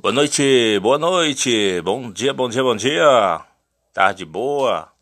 Boa noite, boa noite, bom dia, bom dia, bom dia. Tarde boa.